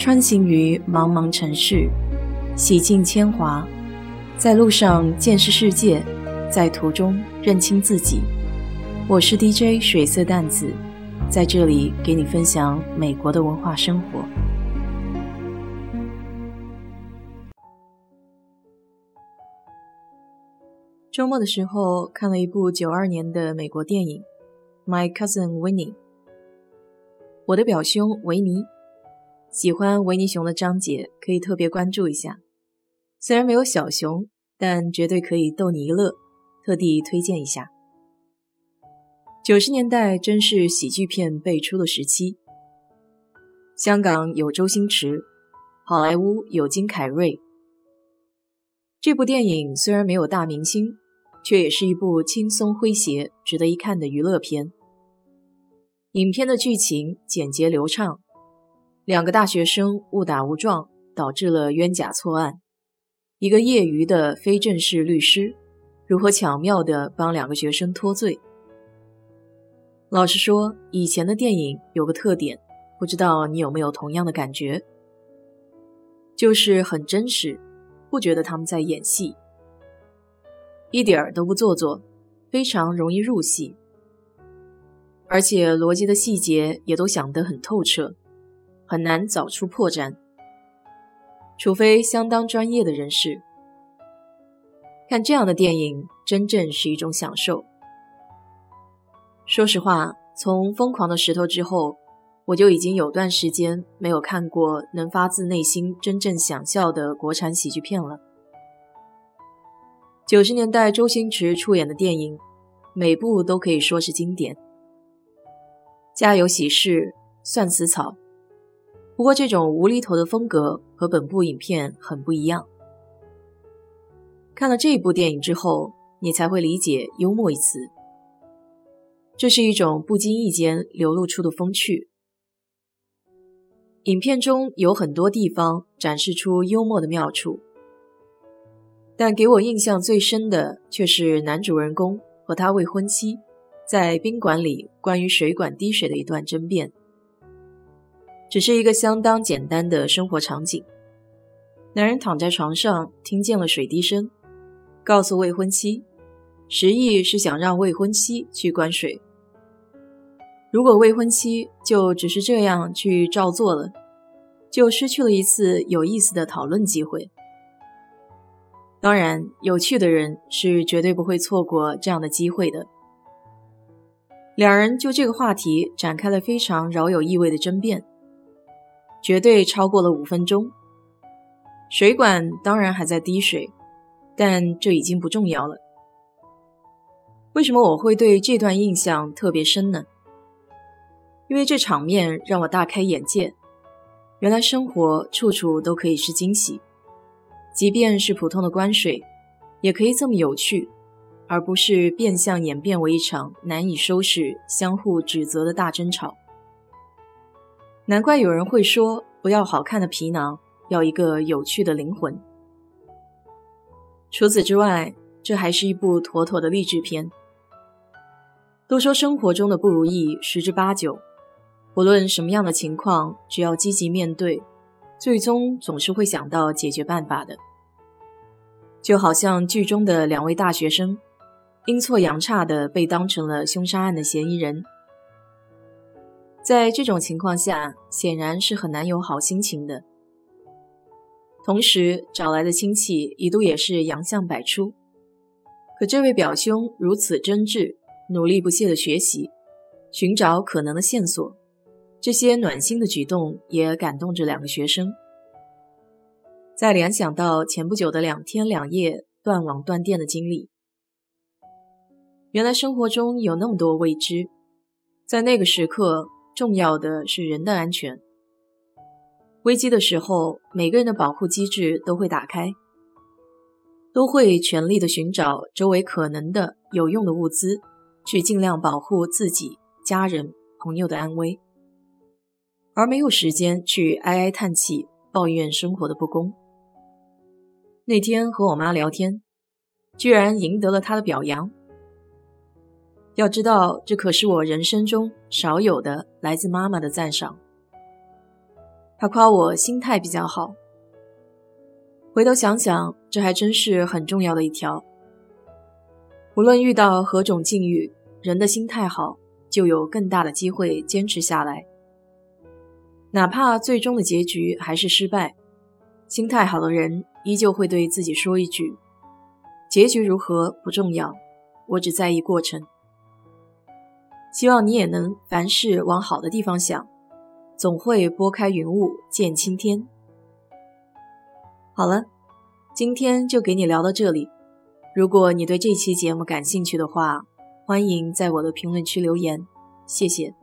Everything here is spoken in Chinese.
穿行于茫茫城市，洗尽铅华，在路上见识世界，在途中认清自己。我是 DJ 水色淡子，在这里给你分享美国的文化生活。周末的时候看了一部九二年的美国电影《My Cousin Winnie》，我的表兄维尼。喜欢维尼熊的章节可以特别关注一下，虽然没有小熊，但绝对可以逗你一乐，特地推荐一下。九十年代真是喜剧片辈出的时期，香港有周星驰，好莱坞有金凯瑞。这部电影虽然没有大明星，却也是一部轻松诙谐、值得一看的娱乐片。影片的剧情简洁流畅。两个大学生误打误撞，导致了冤假错案。一个业余的非正式律师，如何巧妙地帮两个学生脱罪？老实说，以前的电影有个特点，不知道你有没有同样的感觉，就是很真实，不觉得他们在演戏，一点儿都不做作，非常容易入戏，而且逻辑的细节也都想得很透彻。很难找出破绽，除非相当专业的人士。看这样的电影，真正是一种享受。说实话，从《疯狂的石头》之后，我就已经有段时间没有看过能发自内心真正想笑的国产喜剧片了。九十年代周星驰出演的电影，每部都可以说是经典，《家有喜事》《算死草》。不过，这种无厘头的风格和本部影片很不一样。看了这一部电影之后，你才会理解“幽默”一词。这是一种不经意间流露出的风趣。影片中有很多地方展示出幽默的妙处，但给我印象最深的却是男主人公和他未婚妻在宾馆里关于水管滴水的一段争辩。只是一个相当简单的生活场景。男人躺在床上，听见了水滴声，告诉未婚妻，实意是想让未婚妻去关水。如果未婚妻就只是这样去照做了，就失去了一次有意思的讨论机会。当然，有趣的人是绝对不会错过这样的机会的。两人就这个话题展开了非常饶有意味的争辩。绝对超过了五分钟，水管当然还在滴水，但这已经不重要了。为什么我会对这段印象特别深呢？因为这场面让我大开眼界，原来生活处处都可以是惊喜，即便是普通的关水，也可以这么有趣，而不是变相演变为一场难以收拾、相互指责的大争吵。难怪有人会说，不要好看的皮囊，要一个有趣的灵魂。除此之外，这还是一部妥妥的励志片。都说生活中的不如意十之八九，不论什么样的情况，只要积极面对，最终总是会想到解决办法的。就好像剧中的两位大学生，阴错阳差的被当成了凶杀案的嫌疑人。在这种情况下，显然是很难有好心情的。同时找来的亲戚一度也是洋相百出，可这位表兄如此真挚、努力不懈的学习，寻找可能的线索，这些暖心的举动也感动着两个学生。再联想到前不久的两天两夜断网断电的经历，原来生活中有那么多未知，在那个时刻。重要的是人的安全。危机的时候，每个人的保护机制都会打开，都会全力的寻找周围可能的有用的物资，去尽量保护自己、家人、朋友的安危，而没有时间去哀哀叹气、抱怨生活的不公。那天和我妈聊天，居然赢得了她的表扬。要知道，这可是我人生中少有的来自妈妈的赞赏。他夸我心态比较好。回头想想，这还真是很重要的一条。无论遇到何种境遇，人的心态好，就有更大的机会坚持下来。哪怕最终的结局还是失败，心态好的人依旧会对自己说一句：“结局如何不重要，我只在意过程。”希望你也能凡事往好的地方想，总会拨开云雾见青天。好了，今天就给你聊到这里。如果你对这期节目感兴趣的话，欢迎在我的评论区留言，谢谢。